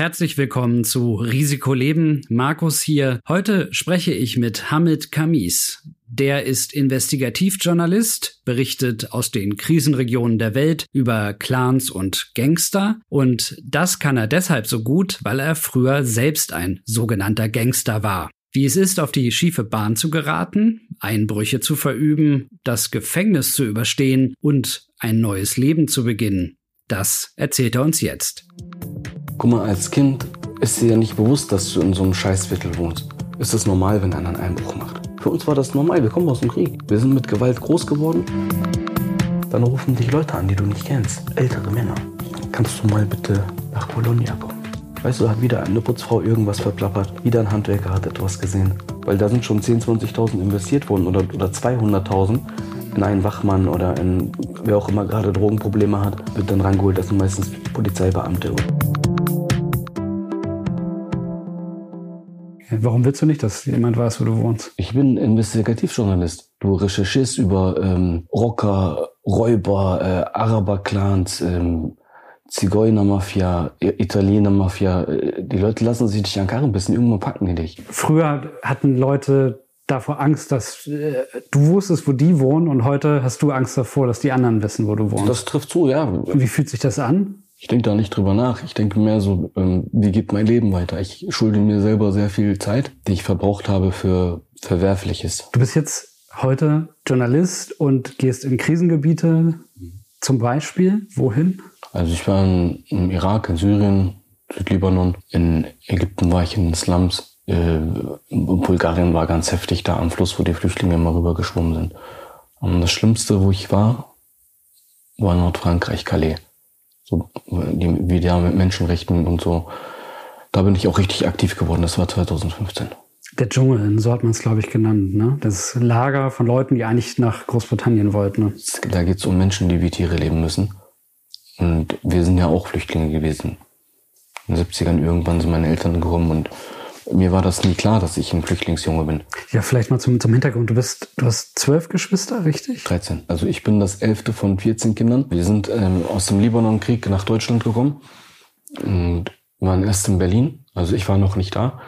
Herzlich willkommen zu Risiko Leben. Markus hier. Heute spreche ich mit Hamid Kamis. Der ist Investigativjournalist, berichtet aus den Krisenregionen der Welt über Clans und Gangster. Und das kann er deshalb so gut, weil er früher selbst ein sogenannter Gangster war. Wie es ist, auf die schiefe Bahn zu geraten, Einbrüche zu verüben, das Gefängnis zu überstehen und ein neues Leben zu beginnen, das erzählt er uns jetzt. Guck mal, als Kind ist dir ja nicht bewusst, dass du in so einem Scheißviertel wohnst. Ist das normal, wenn einer einen Einbruch macht? Für uns war das normal, wir kommen aus dem Krieg. Wir sind mit Gewalt groß geworden. Dann rufen dich Leute an, die du nicht kennst. Ältere Männer. Kannst du mal bitte nach Bologna kommen? Weißt du, hat wieder eine Putzfrau irgendwas verplappert. Wieder ein Handwerker hat etwas gesehen. Weil da sind schon 10.000, 20.000 investiert worden oder, oder 200.000 in einen Wachmann oder in wer auch immer gerade Drogenprobleme hat, wird dann rangeholt. Das sind meistens Polizeibeamte. Warum willst du nicht, dass jemand weiß, wo du wohnst? Ich bin Investigativjournalist. Du recherchierst über ähm, Rocker, Räuber, äh, Araber-Clans, ähm, Zigeuner-Mafia, Italiener-Mafia. Äh, die Leute lassen sich nicht an Karren bissen, irgendwann packen die dich. Früher hatten Leute davor Angst, dass äh, du wusstest, wo die wohnen und heute hast du Angst davor, dass die anderen wissen, wo du wohnst. Das trifft zu, ja. Wie fühlt sich das an? Ich denke da nicht drüber nach. Ich denke mehr so, ähm, wie geht mein Leben weiter? Ich schulde mir selber sehr viel Zeit, die ich verbraucht habe für Verwerfliches. Du bist jetzt heute Journalist und gehst in Krisengebiete, zum Beispiel. Wohin? Also ich war in, im Irak, in Syrien, Südlibanon. In Ägypten war ich in Slums. Äh, in Bulgarien war ganz heftig da am Fluss, wo die Flüchtlinge immer rüber geschwommen sind. Und das Schlimmste, wo ich war, war Nordfrankreich, Calais so wie da mit Menschenrechten und so. Da bin ich auch richtig aktiv geworden. Das war 2015. Der Dschungel, so hat man es, glaube ich, genannt. Ne? Das Lager von Leuten, die eigentlich nach Großbritannien wollten. Ne? Da geht es um Menschen, die wie Tiere leben müssen. Und wir sind ja auch Flüchtlinge gewesen. In den 70ern irgendwann sind meine Eltern gekommen und mir war das nie klar, dass ich ein Flüchtlingsjunge bin. Ja, vielleicht mal zum, zum Hintergrund. Du bist, du hast zwölf Geschwister, richtig? 13. Also ich bin das elfte von 14 Kindern. Wir sind ähm, aus dem Libanonkrieg nach Deutschland gekommen und waren erst in Berlin. Also ich war noch nicht da.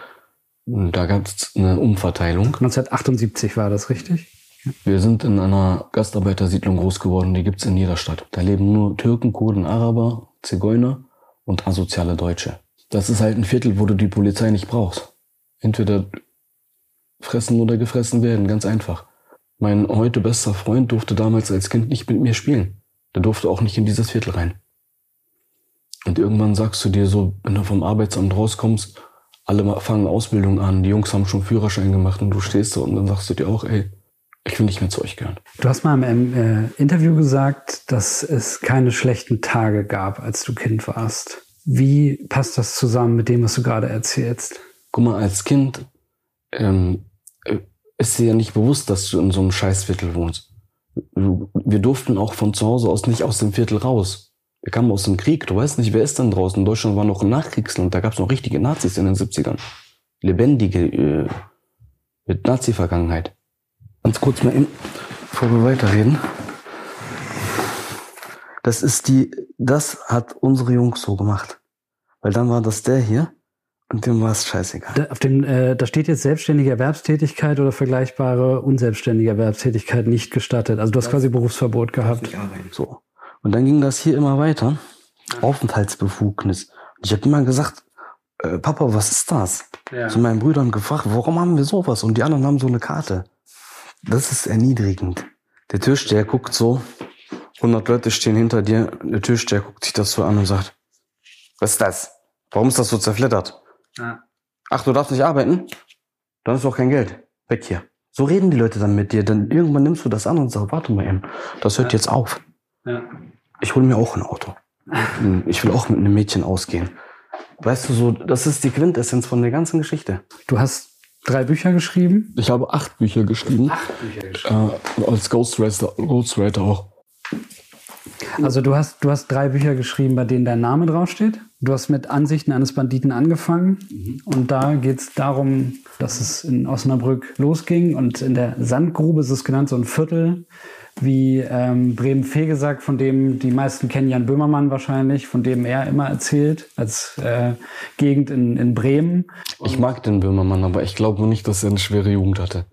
Und da gab es eine Umverteilung. 1978 war das, richtig? Wir sind in einer Gastarbeitersiedlung groß geworden, die gibt's in jeder Stadt. Da leben nur Türken, Kurden, Araber, Zigeuner und asoziale Deutsche. Das ist halt ein Viertel, wo du die Polizei nicht brauchst. Entweder fressen oder gefressen werden, ganz einfach. Mein heute bester Freund durfte damals als Kind nicht mit mir spielen. Der durfte auch nicht in dieses Viertel rein. Und irgendwann sagst du dir so, wenn du vom Arbeitsamt rauskommst, alle fangen Ausbildung an, die Jungs haben schon Führerschein gemacht und du stehst da und dann sagst du dir auch, ey, ich will nicht mehr zu euch gehören. Du hast mal im äh, Interview gesagt, dass es keine schlechten Tage gab, als du Kind warst. Wie passt das zusammen mit dem, was du gerade erzählst? Guck mal, als Kind ähm, äh, ist dir ja nicht bewusst, dass du in so einem Scheißviertel wohnst. Wir durften auch von zu Hause aus nicht aus dem Viertel raus. Wir kamen aus dem Krieg. Du weißt nicht, wer ist denn draußen? Deutschland war noch ein Nachkriegsland. Da gab es noch richtige Nazis in den 70ern. Lebendige äh, mit Nazi-Vergangenheit. Ganz kurz mal, eben, bevor wir weiterreden. Das ist die, das hat unsere Jungs so gemacht. Weil dann war das der hier und dem war es scheißegal. Da, auf dem, äh, da steht jetzt selbstständige Erwerbstätigkeit oder vergleichbare unselbstständige Erwerbstätigkeit nicht gestattet. Also du hast das quasi Berufsverbot gehabt. So. Und dann ging das hier immer weiter. Aufenthaltsbefugnis. Und ich habe immer gesagt, äh, Papa, was ist das? Ja. Zu meinen Brüdern gefragt, warum haben wir sowas? Und die anderen haben so eine Karte. Das ist erniedrigend. Der Türsteher guckt so, 100 Leute stehen hinter dir, der Türsteher guckt sich das so an und sagt, was ist das? Warum ist das so zerfleddert? Ja. Ach, du darfst nicht arbeiten? Dann ist doch kein Geld. Weg hier. So reden die Leute dann mit dir. Dann irgendwann nimmst du das an und sagst, warte mal eben, das hört ja. jetzt auf. Ja. Ich hole mir auch ein Auto. Ich will auch mit einem Mädchen ausgehen. Weißt du, so, das ist die Quintessenz von der ganzen Geschichte. Du hast drei Bücher geschrieben? Ich habe acht Bücher geschrieben. Acht Bücher geschrieben. Äh, als Ghostwriter, Ghostwriter auch. Also du hast, du hast drei Bücher geschrieben, bei denen dein Name draufsteht? Du hast mit Ansichten eines Banditen angefangen mhm. und da geht es darum, dass es in Osnabrück losging und in der Sandgrube ist es genannt, so ein Viertel wie ähm, Bremen-Fegesack, von dem die meisten kennen Jan Böhmermann wahrscheinlich, von dem er immer erzählt, als äh, Gegend in, in Bremen. Ich mag den Böhmermann, aber ich glaube nicht, dass er eine schwere Jugend hatte.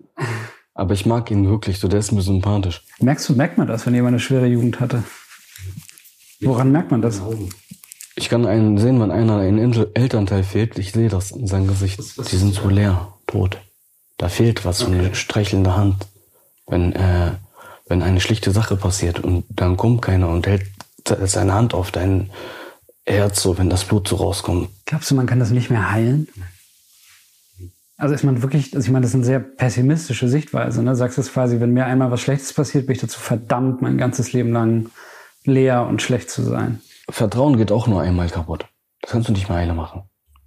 Aber ich mag ihn wirklich, so der ist mir sympathisch. Merkst du, merkt man das, wenn jemand eine schwere Jugend hatte? Woran merkt man das? Ich kann einen sehen, wenn einer ein Elternteil fehlt. Ich sehe das in seinem Gesicht. Die sind so leer, tot. Da fehlt was, so eine streichelnde Hand. Wenn, äh, wenn eine schlichte Sache passiert und dann kommt keiner und hält seine Hand auf dein Herz, so wenn das Blut so rauskommt. Glaubst du, man kann das nicht mehr heilen? Also ist man wirklich, also ich meine, das ist eine sehr pessimistische Sichtweise. Ne? Sagst du es quasi, wenn mir einmal was Schlechtes passiert, bin ich dazu verdammt, mein ganzes Leben lang leer und schlecht zu sein. Vertrauen geht auch nur einmal kaputt. Das kannst du nicht mehr heile machen.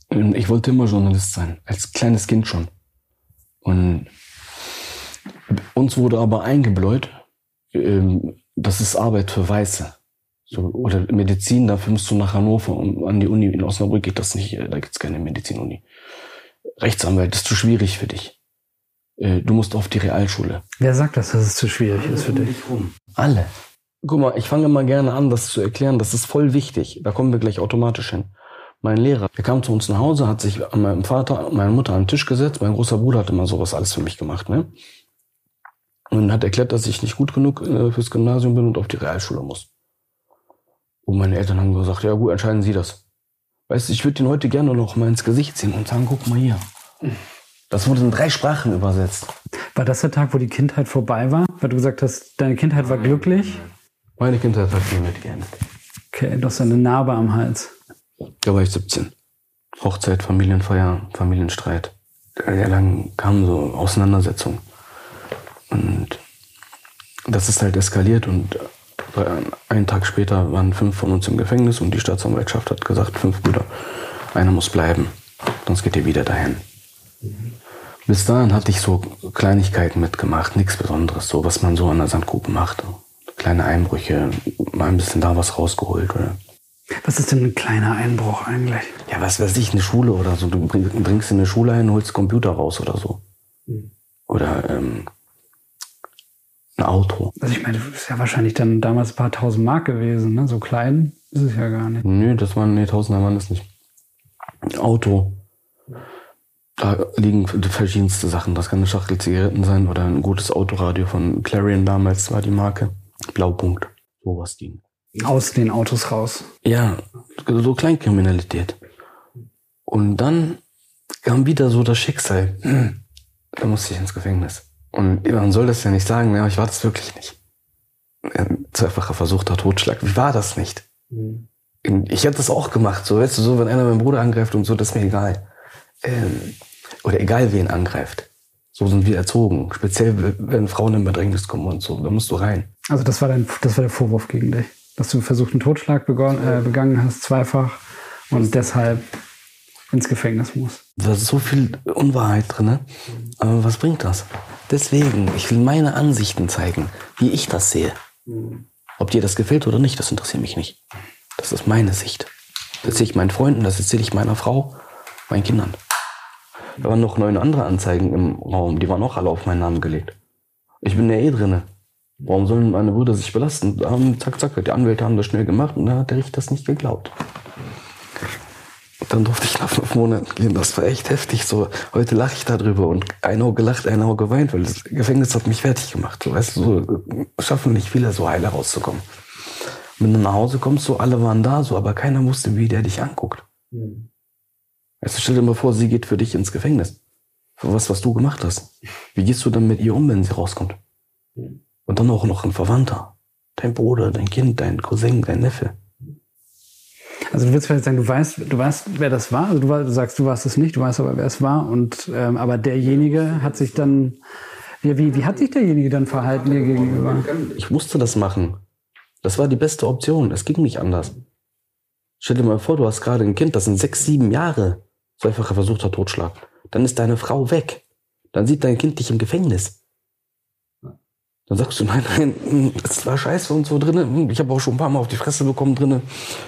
Ich wollte immer Journalist sein, als kleines Kind schon. Und uns wurde aber eingebläut, ähm, das ist Arbeit für Weiße. So, oder Medizin, dafür musst du nach Hannover und an die Uni. In Osnabrück geht das nicht, da gibt's keine Medizinuni. Rechtsanwalt ist zu schwierig für dich. Äh, du musst auf die Realschule. Wer sagt das, dass es zu schwierig ist für dich? Alle. Guck mal, ich fange mal gerne an, das zu erklären. Das ist voll wichtig. Da kommen wir gleich automatisch hin. Mein Lehrer, der kam zu uns nach Hause, hat sich an meinem Vater und meiner Mutter an den Tisch gesetzt. Mein großer Bruder hat immer sowas alles für mich gemacht, ne? Und hat erklärt, dass ich nicht gut genug äh, fürs Gymnasium bin und auf die Realschule muss. Und meine Eltern haben gesagt, ja gut, entscheiden Sie das. Weißt du, ich würde ihn heute gerne noch mal ins Gesicht ziehen und sagen, guck mal hier. Das wurde in drei Sprachen übersetzt. War das der Tag, wo die Kindheit vorbei war? Weil du gesagt hast, deine Kindheit war glücklich? Meine Kindheit hat viel mitgeendet. Okay, du hast eine Narbe am Hals. Da war ich 17. Hochzeit, Familienfeier, Familienstreit. Dann kamen so Auseinandersetzungen. Und das ist halt eskaliert und einen Tag später waren fünf von uns im Gefängnis und die Staatsanwaltschaft hat gesagt, fünf Brüder, einer muss bleiben, sonst geht ihr wieder dahin. Bis dahin hatte ich so Kleinigkeiten mitgemacht, nichts Besonderes, so was man so an der Sandgrube macht kleine Einbrüche, mal ein bisschen da was rausgeholt, oder? Was ist denn ein kleiner Einbruch eigentlich? Ja, was weiß ich, eine Schule oder so. Du bringst in eine Schule ein, holst Computer raus oder so. Hm. Oder ähm, ein Auto. Also ich meine, das ist ja wahrscheinlich dann damals ein paar tausend Mark gewesen, ne? So klein ist es ja gar nicht. Nö, das waren, nee, Tausender waren das nicht. Ein Auto. Da liegen verschiedenste Sachen. Das kann eine Schachtel Zigaretten sein oder ein gutes Autoradio von Clarion damals war die Marke. Blaupunkt, sowas ging. Aus den Autos raus. Ja, so Kleinkriminalität. Und dann kam wieder so das Schicksal. Hm, da musste ich ins Gefängnis. Und man soll das ja nicht sagen, aber ich war das wirklich nicht. Ein zweifacher versuchter Totschlag. Wie war das nicht? Mhm. Ich hätte das auch gemacht, so weißt du, so wenn einer meinen Bruder angreift und so, das ist mir egal. Ähm, oder egal wen angreift. So sind wir erzogen. Speziell, wenn Frauen in Bedrängnis kommen und so. Da musst du rein. Also das war, dein, das war der Vorwurf gegen dich. Dass du versucht, einen Totschlag begonnen, äh, begangen hast, zweifach. Und deshalb ins Gefängnis musst. Da ist so viel Unwahrheit drin. Ne? Aber was bringt das? Deswegen, ich will meine Ansichten zeigen, wie ich das sehe. Ob dir das gefällt oder nicht, das interessiert mich nicht. Das ist meine Sicht. Das erzähle ich meinen Freunden, das erzähle ich meiner Frau, meinen Kindern. Da waren noch neun andere Anzeigen im Raum, die waren auch alle auf meinen Namen gelegt. Ich bin ja eh drinne. Warum sollen meine Brüder sich belasten? Haben, zack, zack, die Anwälte haben das schnell gemacht und dann hat der Richter das nicht geglaubt. dann durfte ich nach fünf Monaten gehen. Das war echt heftig. So, heute lache ich darüber und ein Auge lacht, ein Auge weint, weil das Gefängnis hat mich fertig gemacht. So, weißt du, so schaffen nicht viele, so heile rauszukommen. Wenn du nach Hause kommst, so alle waren da, so, aber keiner wusste, wie der dich anguckt. Mhm. Also stell dir mal vor, sie geht für dich ins Gefängnis. Für was, was du gemacht hast. Wie gehst du dann mit ihr um, wenn sie rauskommt? Und dann auch noch ein Verwandter. Dein Bruder, dein Kind, dein Cousin, dein Neffe. Also du willst vielleicht sagen, du weißt, du weißt, wer das war. Also du, du sagst, du warst es nicht, du weißt aber, wer es war. Und ähm, aber derjenige hat sich dann, ja, wie, wie hat sich derjenige dann verhalten dir gegenüber? Ich musste das machen. Das war die beste Option. Es ging nicht anders. Stell dir mal vor, du hast gerade ein Kind, das sind sechs, sieben Jahre. Zweifacher versuchter Totschlag. Dann ist deine Frau weg. Dann sieht dein Kind dich im Gefängnis. Dann sagst du, nein, nein, hm, es war scheiße und so drin. Hm, ich habe auch schon ein paar Mal auf die Fresse bekommen drin,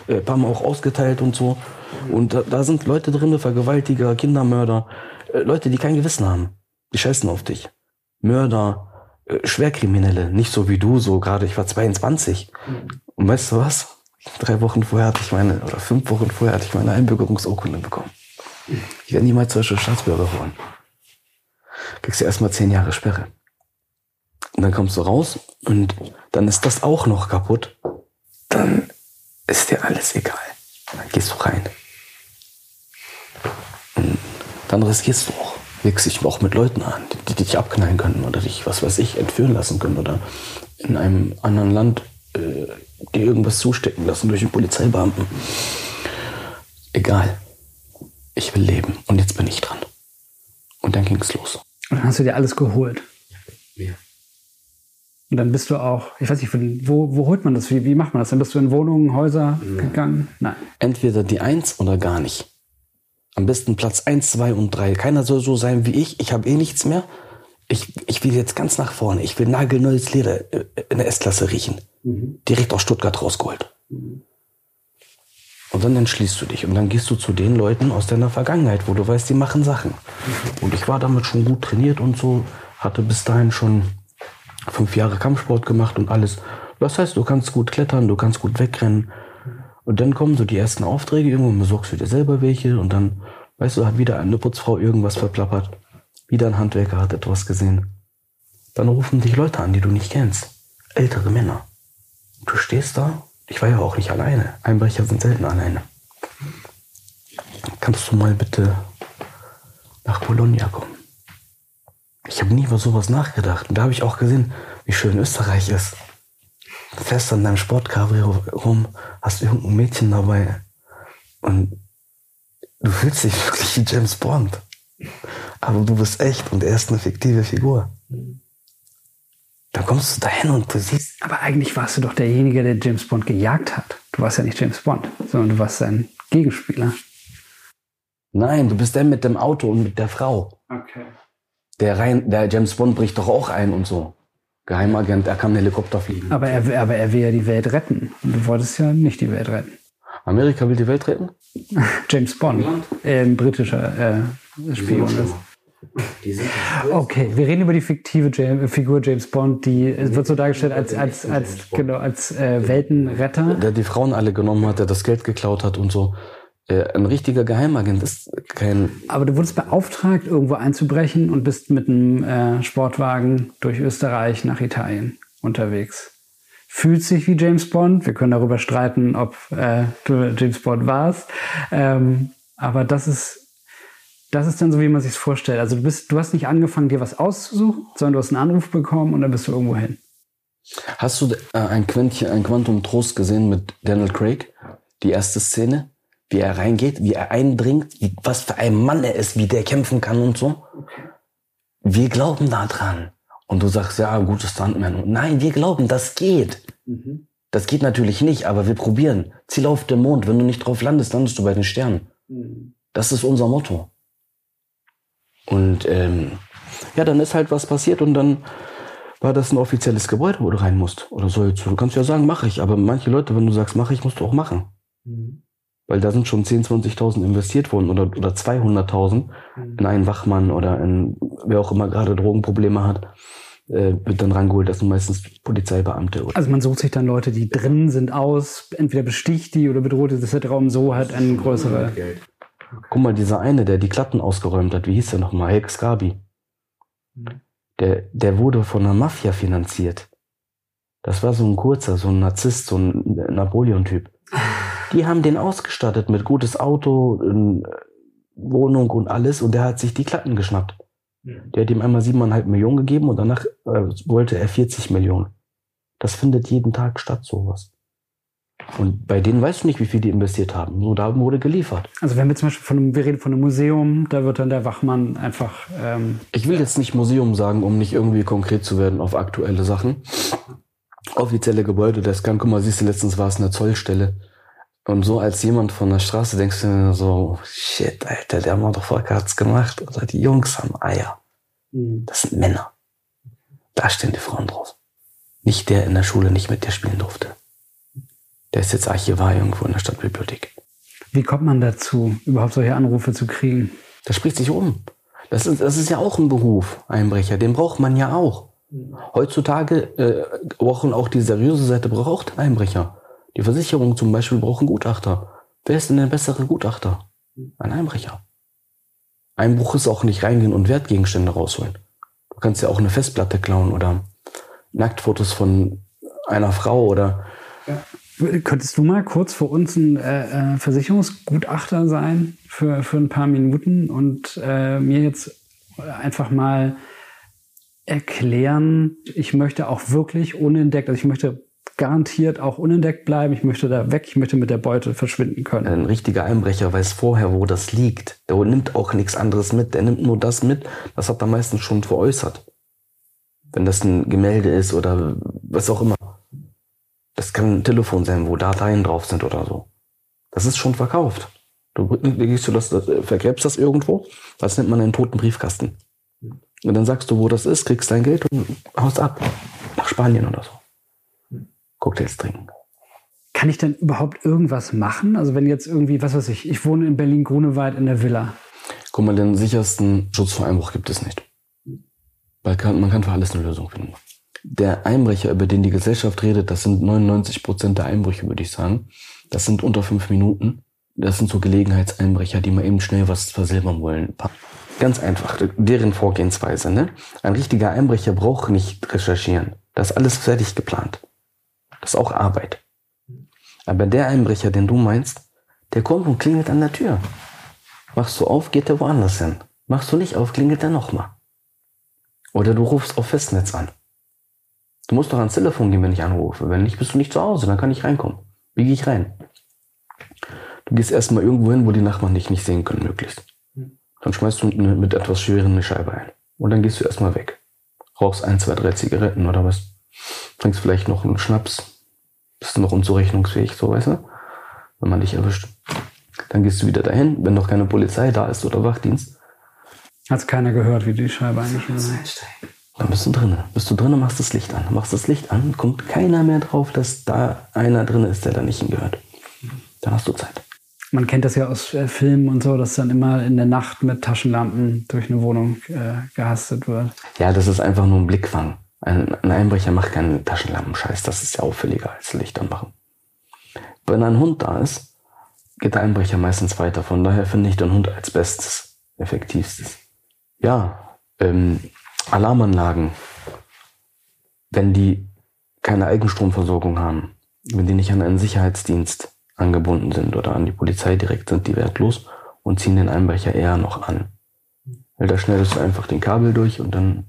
äh, ein paar Mal auch ausgeteilt und so. Und da, da sind Leute drin, Vergewaltiger, Kindermörder, äh, Leute, die kein Gewissen haben. Die scheißen auf dich. Mörder, äh, Schwerkriminelle, nicht so wie du, so gerade, ich war 22. Und weißt du was? Drei Wochen vorher hatte ich meine, oder fünf Wochen vorher hatte ich meine Einbürgerungsurkunde bekommen. Ich werde niemals deutscher Staatsbürger geworden. Kriegst du erstmal zehn Jahre Sperre. Und dann kommst du raus und dann ist das auch noch kaputt. Dann ist dir alles egal. Dann gehst du rein. Und dann riskierst du auch. Legst dich auch mit Leuten an, die, die dich abknallen können oder dich, was weiß ich, entführen lassen können oder in einem anderen Land äh, dir irgendwas zustecken lassen durch einen Polizeibeamten. Egal. Ich will leben und jetzt bin ich dran. Und dann ging es los. Und dann hast du dir alles geholt. Und dann bist du auch, ich weiß nicht, wo, wo holt man das? Wie, wie macht man das? Dann bist du in Wohnungen, Häuser Nein. gegangen? Nein. Entweder die Eins oder gar nicht. Am besten Platz eins, zwei und drei. Keiner soll so sein wie ich. Ich habe eh nichts mehr. Ich, ich will jetzt ganz nach vorne. Ich will nagelneues Leder äh, in der S-Klasse riechen. Mhm. Direkt aus Stuttgart rausgeholt. Mhm. Und dann entschließt du dich und dann gehst du zu den Leuten aus deiner Vergangenheit, wo du weißt, die machen Sachen. Mhm. Und ich war damit schon gut trainiert und so, hatte bis dahin schon fünf Jahre Kampfsport gemacht und alles. Das heißt, du kannst gut klettern, du kannst gut wegrennen. Und dann kommen so die ersten Aufträge, irgendwann besorgst du dir selber welche und dann, weißt du, hat wieder eine Putzfrau irgendwas verplappert. Wieder ein Handwerker hat etwas gesehen. Dann rufen dich Leute an, die du nicht kennst. Ältere Männer. Du stehst da, ich war ja auch nicht alleine. Einbrecher sind selten alleine. Kannst du mal bitte nach Bologna kommen? Ich habe nie über sowas nachgedacht. Und da habe ich auch gesehen, wie schön Österreich ist. Du fährst an deinem Sportcabrio rum, hast irgendein Mädchen dabei und du fühlst dich wirklich wie James Bond. Aber du bist echt und er ist eine fiktive Figur. Dann kommst du dahin und du siehst. Aber eigentlich warst du doch derjenige, der James Bond gejagt hat. Du warst ja nicht James Bond, sondern du warst sein Gegenspieler. Nein, du bist der mit dem Auto und mit der Frau. Okay. Der, rein, der James Bond bricht doch auch ein und so. Geheimagent, er kann einen Helikopter fliegen. Aber er, aber er will ja die Welt retten. Und du wolltest ja nicht die Welt retten. Amerika will die Welt retten? James Bond, äh, ein britischer äh, Spion ist. Okay, wir reden über die fiktive James, Figur James Bond, die wird so dargestellt als, als, als, genau, als äh, Weltenretter. Der die Frauen alle genommen hat, der das Geld geklaut hat und so. Äh, ein richtiger Geheimagent ist kein. Aber du wurdest beauftragt, irgendwo einzubrechen und bist mit einem äh, Sportwagen durch Österreich nach Italien unterwegs. Fühlt sich wie James Bond. Wir können darüber streiten, ob äh, du James Bond warst. Ähm, aber das ist das ist dann so, wie man sich vorstellt. Also du bist, du hast nicht angefangen, dir was auszusuchen, sondern du hast einen Anruf bekommen und dann bist du irgendwo hin. Hast du äh, ein Quäntchen, ein Quantum Trost gesehen mit Daniel Craig? Die erste Szene? Wie er reingeht, wie er eindringt, wie, was für ein Mann er ist, wie der kämpfen kann und so. Wir glauben da dran. Und du sagst, ja, gutes Stuntman. Nein, wir glauben, das geht. Mhm. Das geht natürlich nicht, aber wir probieren. Ziel auf den Mond. Wenn du nicht drauf landest, landest du bei den Sternen. Mhm. Das ist unser Motto. Und ähm, ja, dann ist halt was passiert und dann war das ein offizielles Gebäude, wo du rein musst. Oder so. Du kannst ja sagen, mache ich. Aber manche Leute, wenn du sagst, mache ich, musst du auch machen. Mhm. Weil da sind schon 10.000, 20.000 investiert worden oder, oder 200.000 mhm. in einen Wachmann oder in wer auch immer gerade Drogenprobleme hat, äh, wird dann rangeholt. Das sind meistens Polizeibeamte. Also man sucht sich dann Leute, die drin sind, aus, entweder besticht die oder bedroht ist der Raum so halt ein größerer. Geld. Guck mal, dieser eine, der die Klappen ausgeräumt hat, wie hieß der nochmal? Hex Skabi. Mhm. Der, der wurde von einer Mafia finanziert. Das war so ein kurzer, so ein Narzisst, so ein Napoleon-Typ. Die haben den ausgestattet mit gutes Auto, Wohnung und alles und der hat sich die Klatten geschnappt. Der hat ihm einmal siebeneinhalb Millionen gegeben und danach äh, wollte er 40 Millionen. Das findet jeden Tag statt, sowas. Und bei denen weißt du nicht, wie viel die investiert haben. Nur da wurde geliefert. Also wenn wir zum Beispiel von einem, wir reden von einem Museum, da wird dann der Wachmann einfach. Ähm ich will jetzt nicht Museum sagen, um nicht irgendwie konkret zu werden auf aktuelle Sachen. Offizielle Gebäude, das kann, guck mal, siehst du, letztens war es eine Zollstelle. Und so als jemand von der Straße denkst du dir so, shit, Alter, der Motherfucker hat's gemacht. Oder die Jungs haben Eier. Mhm. Das sind Männer. Da stehen die Frauen drauf. Nicht der in der Schule nicht mit dir spielen durfte. Der ist jetzt Archivar irgendwo in der Stadtbibliothek. Wie kommt man dazu, überhaupt solche Anrufe zu kriegen? Das spricht sich um. Das ist, das ist ja auch ein Beruf, Einbrecher. Den braucht man ja auch. Heutzutage äh, brauchen auch die seriöse Seite braucht Einbrecher. Die Versicherung zum Beispiel braucht einen Gutachter. Wer ist denn der bessere Gutachter? Ein Einbrecher. Einbruch ist auch nicht reingehen und Wertgegenstände rausholen. Du kannst ja auch eine Festplatte klauen oder Nacktfotos von einer Frau oder. Ja. Könntest du mal kurz für uns ein äh, äh, Versicherungsgutachter sein für, für ein paar Minuten und äh, mir jetzt einfach mal erklären, ich möchte auch wirklich unentdeckt, also ich möchte garantiert auch unentdeckt bleiben. Ich möchte da weg, ich möchte mit der Beute verschwinden können. Ein richtiger Einbrecher weiß vorher, wo das liegt. Der nimmt auch nichts anderes mit. Der nimmt nur das mit, was hat er meistens schon veräußert. Wenn das ein Gemälde ist oder was auch immer. Das kann ein Telefon sein, wo Dateien drauf sind oder so. Das ist schon verkauft. Du, gehst du das, vergräbst das irgendwo, das nennt man einen toten Briefkasten. Und dann sagst du, wo das ist, kriegst dein Geld und haust ab. Nach Spanien oder so. Cocktails trinken. Kann ich denn überhaupt irgendwas machen? Also wenn jetzt irgendwie, was weiß ich, ich wohne in Berlin-Grunewald in der Villa. Guck mal, den sichersten Schutz vor Einbruch gibt es nicht. Weil man kann für alles eine Lösung finden. Der Einbrecher, über den die Gesellschaft redet, das sind 99 Prozent der Einbrüche, würde ich sagen. Das sind unter fünf Minuten. Das sind so Gelegenheitseinbrecher, die mal eben schnell was versilbern wollen. Ganz einfach, deren Vorgehensweise. Ne? Ein richtiger Einbrecher braucht nicht recherchieren. Das ist alles fertig geplant. Das ist auch Arbeit. Aber der Einbrecher, den du meinst, der kommt und klingelt an der Tür. Machst du auf, geht er woanders hin. Machst du nicht auf, klingelt er nochmal. Oder du rufst auf Festnetz an. Du musst doch ans Telefon gehen, wenn ich anrufe. Wenn nicht, bist du nicht zu Hause, dann kann ich reinkommen. Wie gehe ich rein? Du gehst erstmal irgendwo hin, wo die Nachbarn dich nicht sehen können, möglichst. Dann schmeißt du mit etwas Schwerem eine Scheibe ein. Und dann gehst du erstmal weg. Rauchst ein, zwei, drei Zigaretten oder was. Trinkst vielleicht noch einen Schnaps bist du noch unzurechnungsfähig, so weißt du? Wenn man dich erwischt. Dann gehst du wieder dahin, wenn noch keine Polizei da ist oder Wachdienst. Hat keiner gehört, wie die Scheibe eingeschlagen ist. Dann bist du drinnen. Bist du drinnen, machst das Licht an. Machst das Licht an, kommt keiner mehr drauf, dass da einer drin ist, der da nicht hingehört. Dann hast du Zeit. Man kennt das ja aus äh, Filmen und so, dass dann immer in der Nacht mit Taschenlampen durch eine Wohnung äh, gehastet wird. Ja, das ist einfach nur ein Blickfang. Ein, ein Einbrecher macht keinen Taschenlampenscheiß, das ist ja auffälliger als Licht anmachen. Wenn ein Hund da ist, geht der Einbrecher meistens weiter. Von daher finde ich den Hund als bestes, effektivstes. Ja, ähm, Alarmanlagen, wenn die keine Eigenstromversorgung haben, wenn die nicht an einen Sicherheitsdienst angebunden sind oder an die Polizei direkt, sind die wertlos und ziehen den Einbrecher eher noch an. Weil da schneidest du einfach den Kabel durch und dann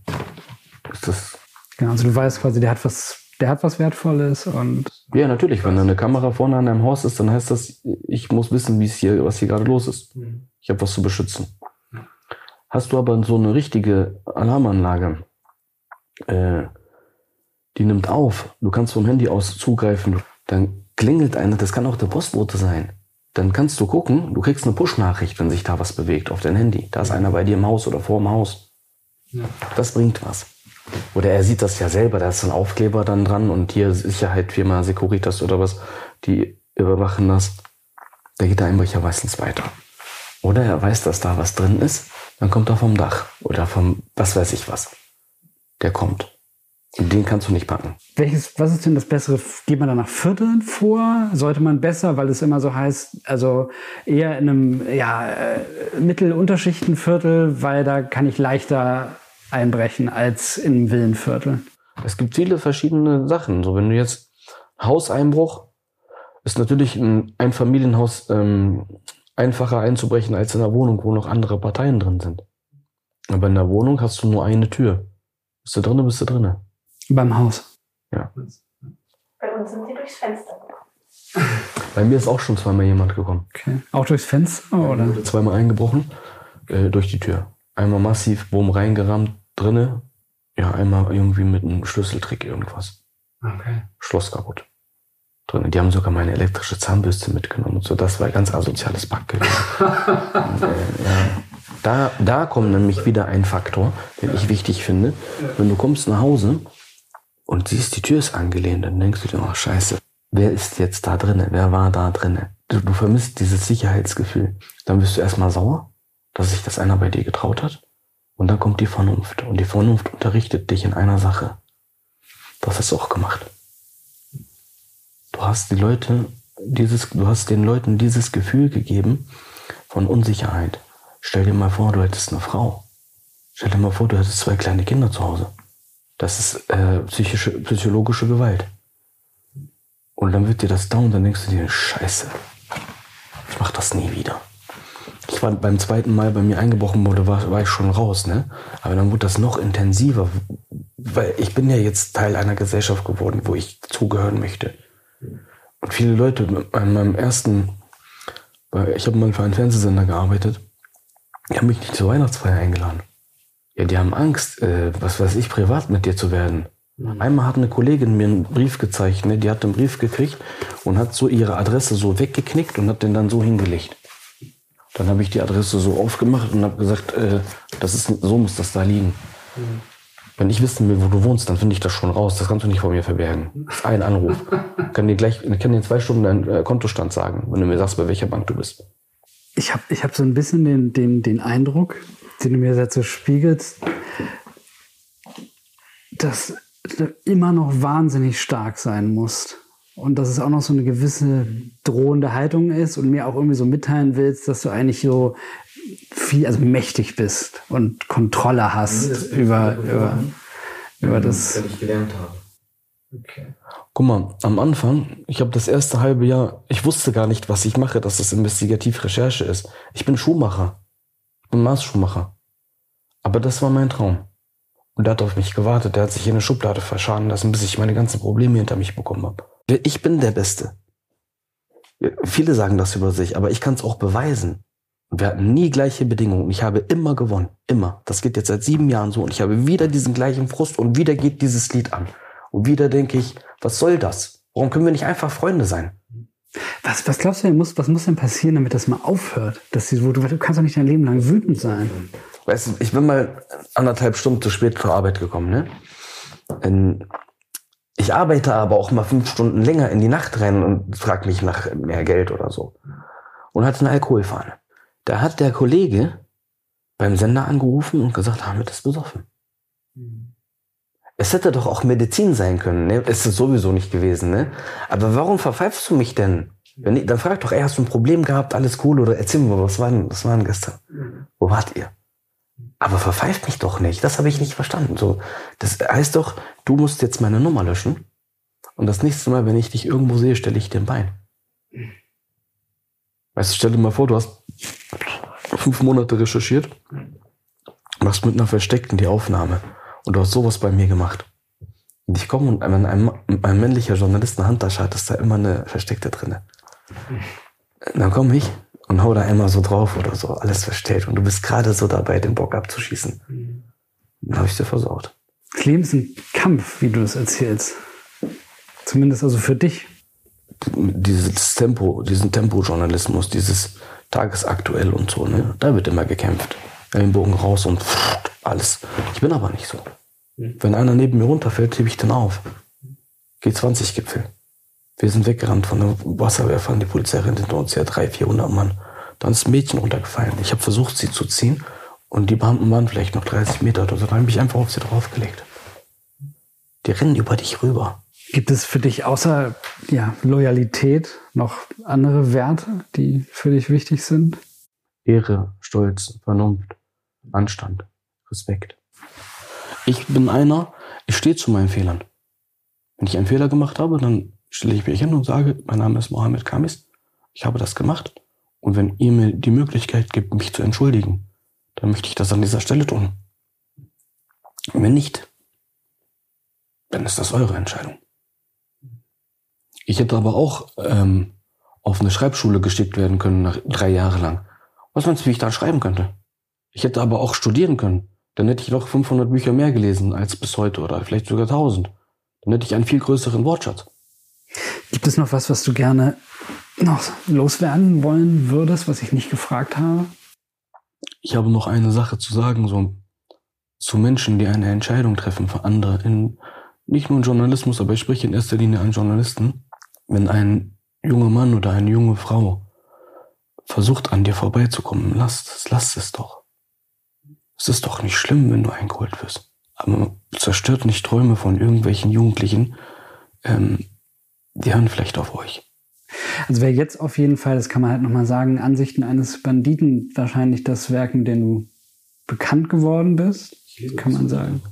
ist das Genau, also du weißt quasi, der hat was, der hat was Wertvolles und. Ja, natürlich. Wenn da eine Kamera vorne an deinem Haus ist, dann heißt das, ich muss wissen, wie es hier, was hier gerade los ist. Mhm. Ich habe was zu beschützen. Hast du aber so eine richtige Alarmanlage, äh, die nimmt auf. Du kannst vom Handy aus zugreifen. Dann klingelt eine, das kann auch der Postbote sein. Dann kannst du gucken, du kriegst eine Push-Nachricht, wenn sich da was bewegt auf dein Handy. Da ist einer bei dir im Haus oder vor dem Haus. Ja. Das bringt was. Oder er sieht das ja selber, da ist ein Aufkleber dann dran und hier Sicherheit, Firma Securitas oder was, die überwachen das. Da geht der Einbrecher meistens weiter. Oder er weiß, dass da was drin ist, dann kommt er vom Dach oder vom was weiß ich was. Der kommt. Und den kannst du nicht packen. Welches, was ist denn das Bessere? Geht man da nach Vierteln vor? Sollte man besser, weil es immer so heißt, also eher in einem ja, äh, Mittelunterschichtenviertel, weil da kann ich leichter einbrechen als im Villenviertel? Es gibt viele verschiedene Sachen. So, wenn du jetzt Hauseinbruch ist natürlich ein Einfamilienhaus ähm, einfacher einzubrechen als in einer Wohnung, wo noch andere Parteien drin sind. Aber in der Wohnung hast du nur eine Tür. Bist du drinnen, bist du drinnen. Beim Haus. Ja. Bei uns sind die durchs Fenster Bei mir ist auch schon zweimal jemand gekommen. Okay. Auch durchs Fenster, oder? Zweimal eingebrochen, äh, durch die Tür. Einmal massiv Boom reingerammt, drinne. Ja, einmal irgendwie mit einem Schlüsseltrick irgendwas. Okay. Schloss kaputt. Drin. Die haben sogar meine elektrische Zahnbürste mitgenommen und so. Das war ein ganz asoziales und, äh. Da, da kommt nämlich wieder ein Faktor, den ich wichtig finde. Wenn du kommst nach Hause und siehst, die Tür ist angelehnt, dann denkst du dir, oh scheiße, wer ist jetzt da drinnen? Wer war da drinnen? Du, du vermisst dieses Sicherheitsgefühl. Dann bist du erstmal sauer, dass sich das einer bei dir getraut hat. Und dann kommt die Vernunft. Und die Vernunft unterrichtet dich in einer Sache. Du hast es auch gemacht. Du hast die Leute dieses, du hast den Leuten dieses Gefühl gegeben von Unsicherheit. Stell dir mal vor, du hättest eine Frau. Stell dir mal vor, du hättest zwei kleine Kinder zu Hause. Das ist äh, psychische, psychologische Gewalt. Und dann wird dir das da und dann denkst du dir, scheiße, ich mach das nie wieder. Ich war beim zweiten Mal bei mir eingebrochen wurde, war, war ich schon raus, ne? Aber dann wurde das noch intensiver, weil ich bin ja jetzt Teil einer Gesellschaft geworden, wo ich zugehören möchte. Und viele Leute bei meinem ersten, weil ich habe mal für einen Fernsehsender gearbeitet, die haben mich nicht zur Weihnachtsfeier eingeladen. Ja, die haben Angst, äh, was weiß ich, privat mit dir zu werden. Mhm. Einmal hat eine Kollegin mir einen Brief gezeigt, ne? die hat einen Brief gekriegt und hat so ihre Adresse so weggeknickt und hat den dann so hingelegt. Dann habe ich die Adresse so aufgemacht und habe gesagt, äh, das ist, so muss das da liegen. Mhm. Wenn ich wissen will, wo du wohnst, dann finde ich das schon raus. Das kannst du nicht vor mir verbergen. Das ist ein Anruf. Ich kann dir gleich, ich kann dir in zwei Stunden deinen äh, Kontostand sagen, wenn du mir sagst, bei welcher Bank du bist. Ich habe ich hab so ein bisschen den, den, den Eindruck, den du mir dazu spiegelst, dass du immer noch wahnsinnig stark sein musst. Und dass es auch noch so eine gewisse drohende Haltung ist und mir auch irgendwie so mitteilen willst, dass du eigentlich so viel, also mächtig bist und Kontrolle hast das über, über, über das. Was ich gelernt habe. Okay. Guck mal, am Anfang, ich habe das erste halbe Jahr, ich wusste gar nicht, was ich mache, dass das Investigativrecherche ist. Ich bin Schuhmacher. Ich bin Maßschuhmacher. Aber das war mein Traum. Und der hat auf mich gewartet. Der hat sich in eine Schublade verschaden lassen, bis ich meine ganzen Probleme hinter mich bekommen habe. Ich bin der Beste. Viele sagen das über sich, aber ich kann es auch beweisen. Wir hatten nie gleiche Bedingungen. Ich habe immer gewonnen. Immer. Das geht jetzt seit sieben Jahren so. Und ich habe wieder diesen gleichen Frust und wieder geht dieses Lied an. Und wieder denke ich, was soll das? Warum können wir nicht einfach Freunde sein? Was, was glaubst du, muss, was muss denn passieren, damit das mal aufhört? Dass die, du, du kannst doch nicht dein Leben lang wütend sein. Weißt du, ich bin mal anderthalb Stunden zu spät zur Arbeit gekommen, ne? In, ich arbeite aber auch mal fünf Stunden länger in die Nacht rein und frage mich nach mehr Geld oder so. Und hatte eine Alkoholfahne. Da hat der Kollege beim Sender angerufen und gesagt, Hamid ist besoffen. Mhm. Es hätte doch auch Medizin sein können, ne? Es ist sowieso nicht gewesen, ne? Aber warum verpfeifst du mich denn? Wenn ich, dann frag doch, ey, hast du ein Problem gehabt, alles cool, oder erzähl mir, was war denn, was war denn gestern? Mhm. Wo wart ihr? Aber verpfeift mich doch nicht, das habe ich nicht verstanden. So, das heißt doch, du musst jetzt meine Nummer löschen und das nächste Mal, wenn ich dich irgendwo sehe, stelle ich dir ein Bein. Weißt du, stell dir mal vor, du hast fünf Monate recherchiert, machst mit einer Versteckten die Aufnahme und du hast sowas bei mir gemacht. Und ich komme und wenn ein, ein männlicher Journalist eine Handtasche hat, ist da immer eine Versteckte drinne. Dann komme ich und hau da einmal so drauf oder so, alles verstellt. Und du bist gerade so dabei, den Bock abzuschießen. Dann habe ich dir versaut. Das Leben ist ein Kampf, wie du es erzählst. Zumindest also für dich dieses Tempo, diesen Tempojournalismus, dieses tagesaktuell und so, ne? Da wird immer gekämpft. Den Bogen raus und alles. Ich bin aber nicht so. Mhm. Wenn einer neben mir runterfällt, hebe ich den auf. G20-Gipfel. Wir sind weggerannt von den Wasserwerfern, die Polizei rennt hinter uns her, 300, 400 Mann. Dann ist ein Mädchen runtergefallen. Ich habe versucht, sie zu ziehen und die Beamten waren vielleicht noch 30 Meter oder so. Dann habe ich einfach auf sie draufgelegt. Die rennen über dich rüber. Gibt es für dich außer ja, Loyalität noch andere Werte, die für dich wichtig sind? Ehre, Stolz, Vernunft, Anstand, Respekt. Ich bin einer, ich stehe zu meinen Fehlern. Wenn ich einen Fehler gemacht habe, dann stelle ich mich hin und sage, mein Name ist Mohammed Kamis, ich habe das gemacht. Und wenn ihr mir die Möglichkeit gibt, mich zu entschuldigen, dann möchte ich das an dieser Stelle tun. wenn nicht, dann ist das eure Entscheidung. Ich hätte aber auch ähm, auf eine Schreibschule geschickt werden können, nach drei Jahre lang. Was meinst du, wie ich da schreiben könnte? Ich hätte aber auch studieren können. Dann hätte ich noch 500 Bücher mehr gelesen als bis heute oder vielleicht sogar 1000. Dann hätte ich einen viel größeren Wortschatz. Gibt es noch was, was du gerne noch loswerden wollen würdest, was ich nicht gefragt habe? Ich habe noch eine Sache zu sagen, so zu Menschen, die eine Entscheidung treffen für andere in nicht nur Journalismus, aber ich spreche in erster Linie an Journalisten, wenn ein junger Mann oder eine junge Frau versucht an dir vorbeizukommen, lass es, lass es doch. Es ist doch nicht schlimm, wenn du eingeholt wirst. Aber zerstört nicht Träume von irgendwelchen Jugendlichen, ähm, die hören vielleicht auf euch. Also wer jetzt auf jeden Fall, das kann man halt nochmal sagen, Ansichten eines Banditen wahrscheinlich das Werk, mit dem du bekannt geworden bist, kann man sagen.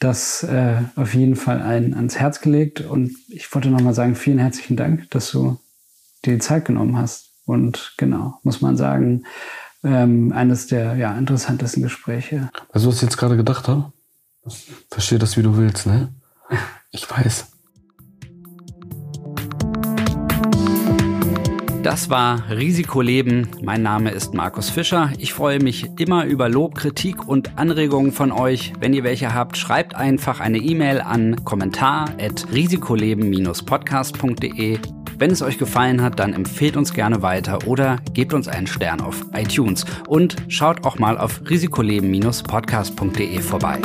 Das äh, auf jeden Fall ein ans Herz gelegt und ich wollte nochmal sagen, vielen herzlichen Dank, dass du dir die Zeit genommen hast. Und genau, muss man sagen, ähm, eines der ja, interessantesten Gespräche. Also was ich jetzt gerade gedacht habe, verstehe das, wie du willst, ne? Ich weiß. Das war Risikoleben. Mein Name ist Markus Fischer. Ich freue mich immer über Lob, Kritik und Anregungen von euch. Wenn ihr welche habt, schreibt einfach eine E-Mail an kommentar@risikoleben-podcast.de. Wenn es euch gefallen hat, dann empfehlt uns gerne weiter oder gebt uns einen Stern auf iTunes und schaut auch mal auf risikoleben-podcast.de vorbei.